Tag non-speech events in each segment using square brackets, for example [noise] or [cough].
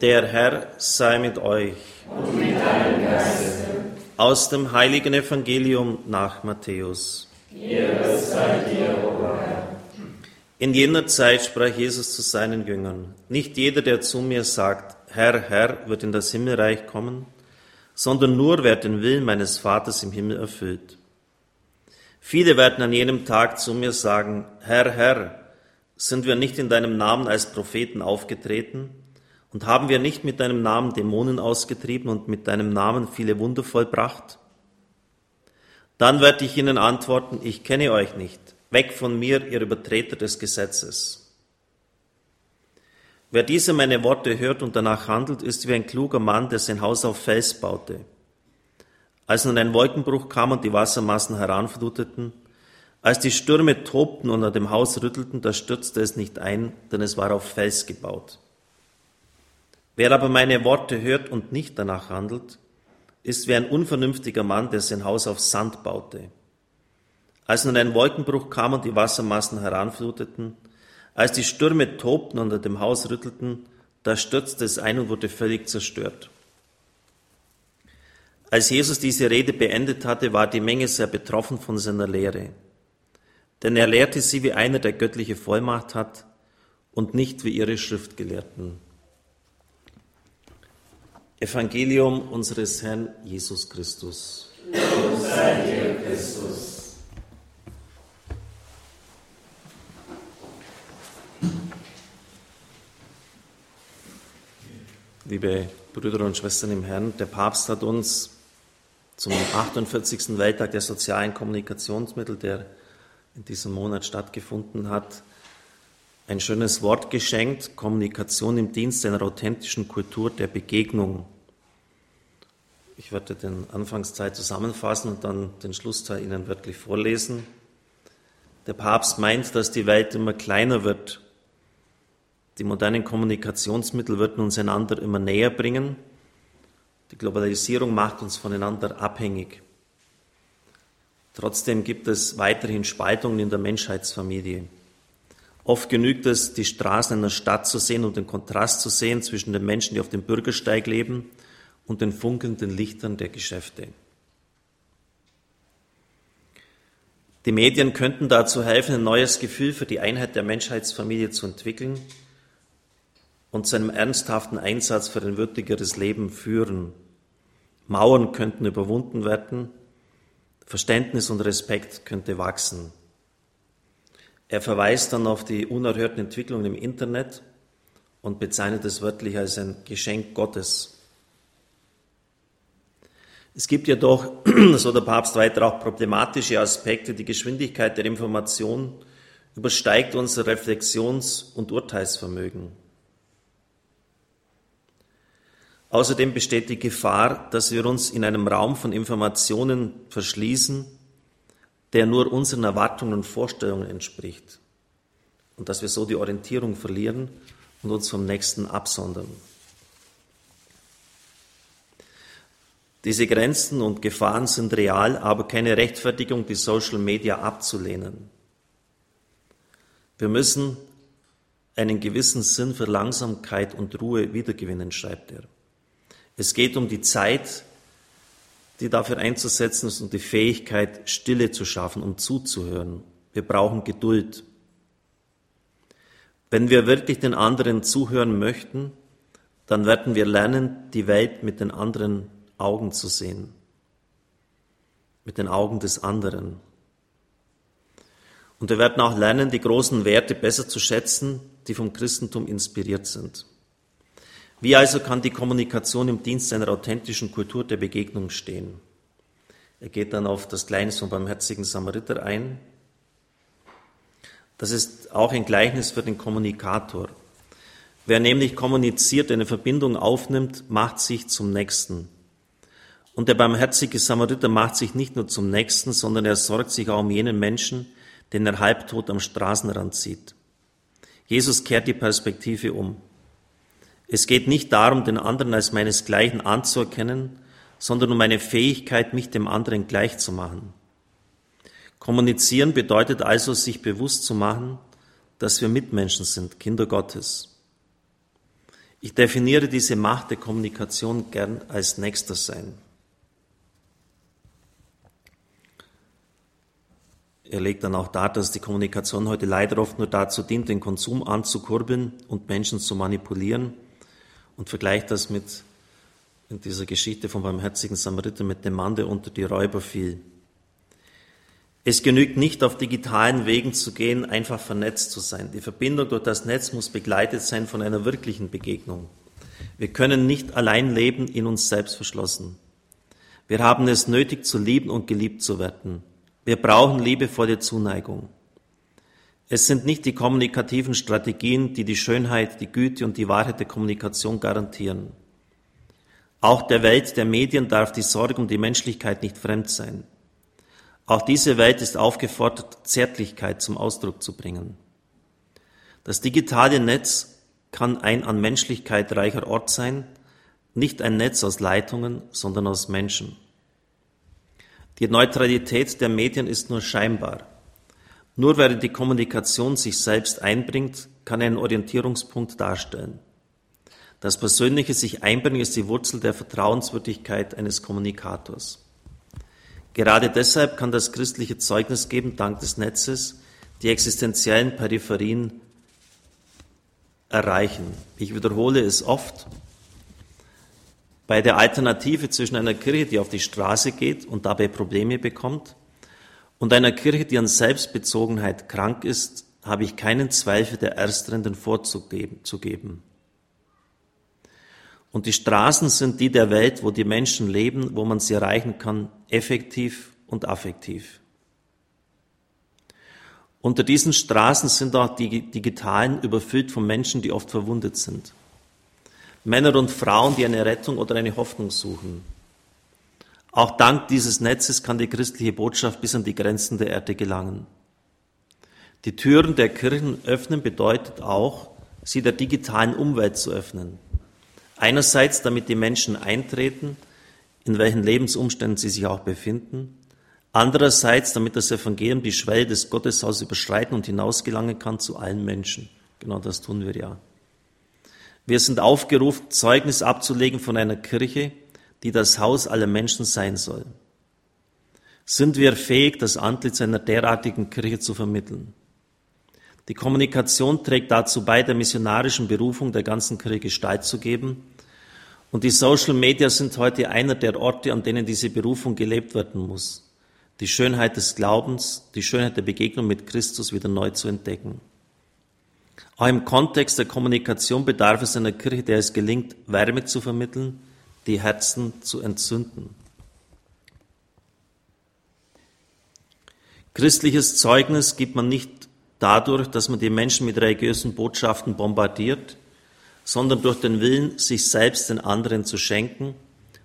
Der Herr sei mit euch. Und mit deinem Geiste. Aus dem heiligen Evangelium nach Matthäus. In jener Zeit sprach Jesus zu seinen Jüngern, nicht jeder, der zu mir sagt, Herr, Herr, wird in das Himmelreich kommen, sondern nur wer den Willen meines Vaters im Himmel erfüllt. Viele werden an jenem Tag zu mir sagen, Herr, Herr, sind wir nicht in deinem Namen als Propheten aufgetreten und haben wir nicht mit deinem Namen Dämonen ausgetrieben und mit deinem Namen viele Wunder vollbracht? Dann werde ich ihnen antworten, ich kenne euch nicht. Weg von mir, ihr Übertreter des Gesetzes. Wer diese meine Worte hört und danach handelt, ist wie ein kluger Mann, der sein Haus auf Fels baute. Als nun ein Wolkenbruch kam und die Wassermassen heranfluteten, als die Stürme tobten und an dem Haus rüttelten, da stürzte es nicht ein, denn es war auf Fels gebaut. Wer aber meine Worte hört und nicht danach handelt, ist wie ein unvernünftiger Mann, der sein Haus auf Sand baute. Als nun ein Wolkenbruch kam und die Wassermassen heranfluteten, als die Stürme tobten und an dem Haus rüttelten, da stürzte es ein und wurde völlig zerstört. Als Jesus diese Rede beendet hatte, war die Menge sehr betroffen von seiner Lehre. Denn er lehrte sie, wie einer, der göttliche Vollmacht hat und nicht wie ihre Schriftgelehrten. Evangelium unseres Herrn Jesus Christus. Sei dir, Christus. Liebe Brüder und Schwestern im Herrn, der Papst hat uns zum 48. Welttag der sozialen Kommunikationsmittel, der in diesem Monat stattgefunden hat, ein schönes Wort geschenkt, Kommunikation im Dienst einer authentischen Kultur der Begegnung. Ich werde den Anfangsteil zusammenfassen und dann den Schlussteil Ihnen wirklich vorlesen. Der Papst meint, dass die Welt immer kleiner wird. Die modernen Kommunikationsmittel würden uns einander immer näher bringen. Die Globalisierung macht uns voneinander abhängig. Trotzdem gibt es weiterhin Spaltungen in der Menschheitsfamilie. Oft genügt es, die Straßen einer Stadt zu sehen und den Kontrast zu sehen zwischen den Menschen, die auf dem Bürgersteig leben und den funkelnden Lichtern der Geschäfte. Die Medien könnten dazu helfen, ein neues Gefühl für die Einheit der Menschheitsfamilie zu entwickeln und zu einem ernsthaften Einsatz für ein würdigeres Leben führen. Mauern könnten überwunden werden, Verständnis und Respekt könnte wachsen. Er verweist dann auf die unerhörten Entwicklungen im Internet und bezeichnet es wörtlich als ein Geschenk Gottes. Es gibt jedoch, [clears throat] so der Papst weiter, auch problematische Aspekte. Die Geschwindigkeit der Information übersteigt unser Reflexions- und Urteilsvermögen. Außerdem besteht die Gefahr, dass wir uns in einem Raum von Informationen verschließen, der nur unseren Erwartungen und Vorstellungen entspricht und dass wir so die Orientierung verlieren und uns vom Nächsten absondern. Diese Grenzen und Gefahren sind real, aber keine Rechtfertigung, die Social Media abzulehnen. Wir müssen einen gewissen Sinn für Langsamkeit und Ruhe wiedergewinnen, schreibt er. Es geht um die Zeit, die dafür einzusetzen ist und die Fähigkeit, Stille zu schaffen, um zuzuhören. Wir brauchen Geduld. Wenn wir wirklich den anderen zuhören möchten, dann werden wir lernen, die Welt mit den anderen Augen zu sehen, mit den Augen des anderen. Und wir werden auch lernen, die großen Werte besser zu schätzen, die vom Christentum inspiriert sind. Wie also kann die Kommunikation im Dienst einer authentischen Kultur der Begegnung stehen? Er geht dann auf das Gleichnis vom barmherzigen Samariter ein. Das ist auch ein Gleichnis für den Kommunikator. Wer nämlich kommuniziert, eine Verbindung aufnimmt, macht sich zum Nächsten. Und der barmherzige Samariter macht sich nicht nur zum Nächsten, sondern er sorgt sich auch um jenen Menschen, den er halbtot am Straßenrand sieht. Jesus kehrt die Perspektive um. Es geht nicht darum, den anderen als meinesgleichen anzuerkennen, sondern um eine Fähigkeit, mich dem anderen gleich zu machen. Kommunizieren bedeutet also, sich bewusst zu machen, dass wir Mitmenschen sind, Kinder Gottes. Ich definiere diese Macht der Kommunikation gern als Nächster sein. Er legt dann auch dar, dass die Kommunikation heute leider oft nur dazu dient, den Konsum anzukurbeln und Menschen zu manipulieren und vergleicht das mit in dieser Geschichte vom barmherzigen Samariter mit dem Mann, der unter die Räuber fiel. Es genügt nicht, auf digitalen Wegen zu gehen, einfach vernetzt zu sein. Die Verbindung durch das Netz muss begleitet sein von einer wirklichen Begegnung. Wir können nicht allein leben, in uns selbst verschlossen. Wir haben es nötig, zu lieben und geliebt zu werden. Wir brauchen liebevolle Zuneigung. Es sind nicht die kommunikativen Strategien, die die Schönheit, die Güte und die Wahrheit der Kommunikation garantieren. Auch der Welt der Medien darf die Sorge um die Menschlichkeit nicht fremd sein. Auch diese Welt ist aufgefordert, Zärtlichkeit zum Ausdruck zu bringen. Das digitale Netz kann ein an Menschlichkeit reicher Ort sein, nicht ein Netz aus Leitungen, sondern aus Menschen. Die Neutralität der Medien ist nur scheinbar. Nur wer die Kommunikation sich selbst einbringt, kann einen Orientierungspunkt darstellen. Das persönliche sich einbringen ist die Wurzel der Vertrauenswürdigkeit eines Kommunikators. Gerade deshalb kann das christliche Zeugnis geben, dank des Netzes, die existenziellen Peripherien erreichen. Ich wiederhole es oft. Bei der Alternative zwischen einer Kirche, die auf die Straße geht und dabei Probleme bekommt, und einer Kirche, die an Selbstbezogenheit krank ist, habe ich keinen Zweifel, der Ersteren den Vorzug zu geben. Und die Straßen sind die der Welt, wo die Menschen leben, wo man sie erreichen kann, effektiv und affektiv. Unter diesen Straßen sind auch die digitalen überfüllt von Menschen, die oft verwundet sind. Männer und Frauen, die eine Rettung oder eine Hoffnung suchen. Auch dank dieses Netzes kann die christliche Botschaft bis an die Grenzen der Erde gelangen. Die Türen der Kirchen öffnen bedeutet auch, sie der digitalen Umwelt zu öffnen. Einerseits, damit die Menschen eintreten, in welchen Lebensumständen sie sich auch befinden. Andererseits, damit das Evangelium die Schwelle des Gotteshauses überschreiten und hinausgelangen kann zu allen Menschen. Genau das tun wir ja. Wir sind aufgerufen, Zeugnis abzulegen von einer Kirche, die das Haus aller Menschen sein soll. Sind wir fähig, das Antlitz einer derartigen Kirche zu vermitteln? Die Kommunikation trägt dazu bei, der missionarischen Berufung der ganzen Kirche Gestalt zu geben. Und die Social Media sind heute einer der Orte, an denen diese Berufung gelebt werden muss. Die Schönheit des Glaubens, die Schönheit der Begegnung mit Christus wieder neu zu entdecken. Auch im Kontext der Kommunikation bedarf es einer Kirche, der es gelingt, Wärme zu vermitteln, die Herzen zu entzünden. Christliches Zeugnis gibt man nicht dadurch, dass man die Menschen mit religiösen Botschaften bombardiert, sondern durch den Willen, sich selbst den anderen zu schenken,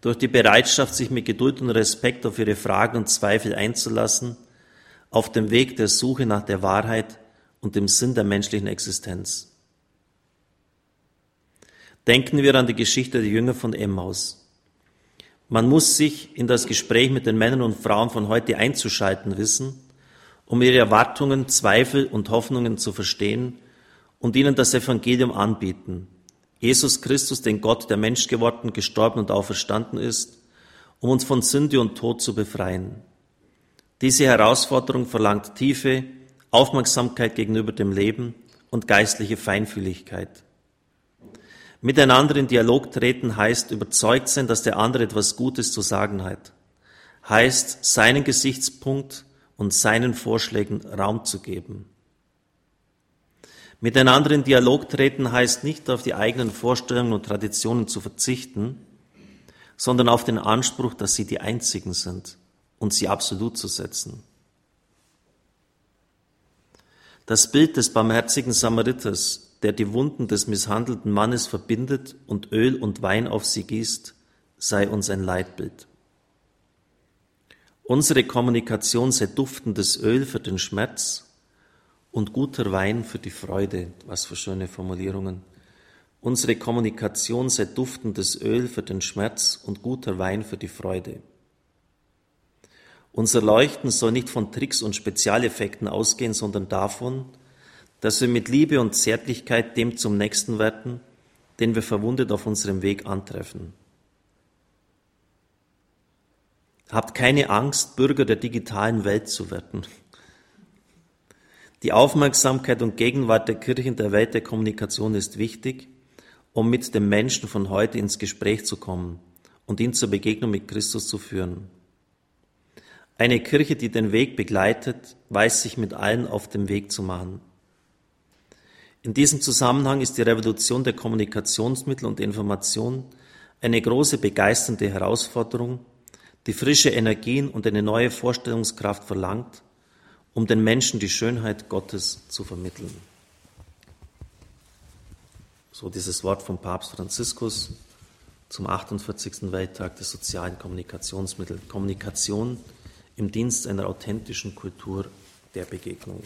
durch die Bereitschaft, sich mit Geduld und Respekt auf ihre Fragen und Zweifel einzulassen, auf dem Weg der Suche nach der Wahrheit und dem Sinn der menschlichen Existenz. Denken wir an die Geschichte der Jünger von Emmaus. Man muss sich in das Gespräch mit den Männern und Frauen von heute einzuschalten wissen, um ihre Erwartungen, Zweifel und Hoffnungen zu verstehen und ihnen das Evangelium anbieten. Jesus Christus, den Gott, der Mensch geworden, gestorben und auferstanden ist, um uns von Sünde und Tod zu befreien. Diese Herausforderung verlangt tiefe Aufmerksamkeit gegenüber dem Leben und geistliche Feinfühligkeit. Miteinander in Dialog treten heißt überzeugt sein, dass der andere etwas Gutes zu sagen hat. Heißt seinen Gesichtspunkt und seinen Vorschlägen Raum zu geben. Miteinander in Dialog treten heißt nicht auf die eigenen Vorstellungen und Traditionen zu verzichten, sondern auf den Anspruch, dass sie die einzigen sind und sie absolut zu setzen. Das Bild des barmherzigen Samariters, der die Wunden des misshandelten Mannes verbindet und Öl und Wein auf sie gießt, sei uns ein Leitbild. Unsere Kommunikation sei duftendes Öl für den Schmerz und guter Wein für die Freude. Was für schöne Formulierungen. Unsere Kommunikation sei duftendes Öl für den Schmerz und guter Wein für die Freude. Unser Leuchten soll nicht von Tricks und Spezialeffekten ausgehen, sondern davon, dass wir mit Liebe und Zärtlichkeit dem zum Nächsten werden, den wir verwundet auf unserem Weg antreffen. Habt keine Angst, Bürger der digitalen Welt zu werden. Die Aufmerksamkeit und Gegenwart der Kirche in der Welt der Kommunikation ist wichtig, um mit dem Menschen von heute ins Gespräch zu kommen und ihn zur Begegnung mit Christus zu führen. Eine Kirche, die den Weg begleitet, weiß sich mit allen auf dem Weg zu machen. In diesem Zusammenhang ist die Revolution der Kommunikationsmittel und Information eine große begeisternde Herausforderung, die frische Energien und eine neue Vorstellungskraft verlangt, um den Menschen die Schönheit Gottes zu vermitteln. So dieses Wort vom Papst Franziskus zum 48. Welttag der sozialen Kommunikationsmittel. Kommunikation im Dienst einer authentischen Kultur der Begegnung.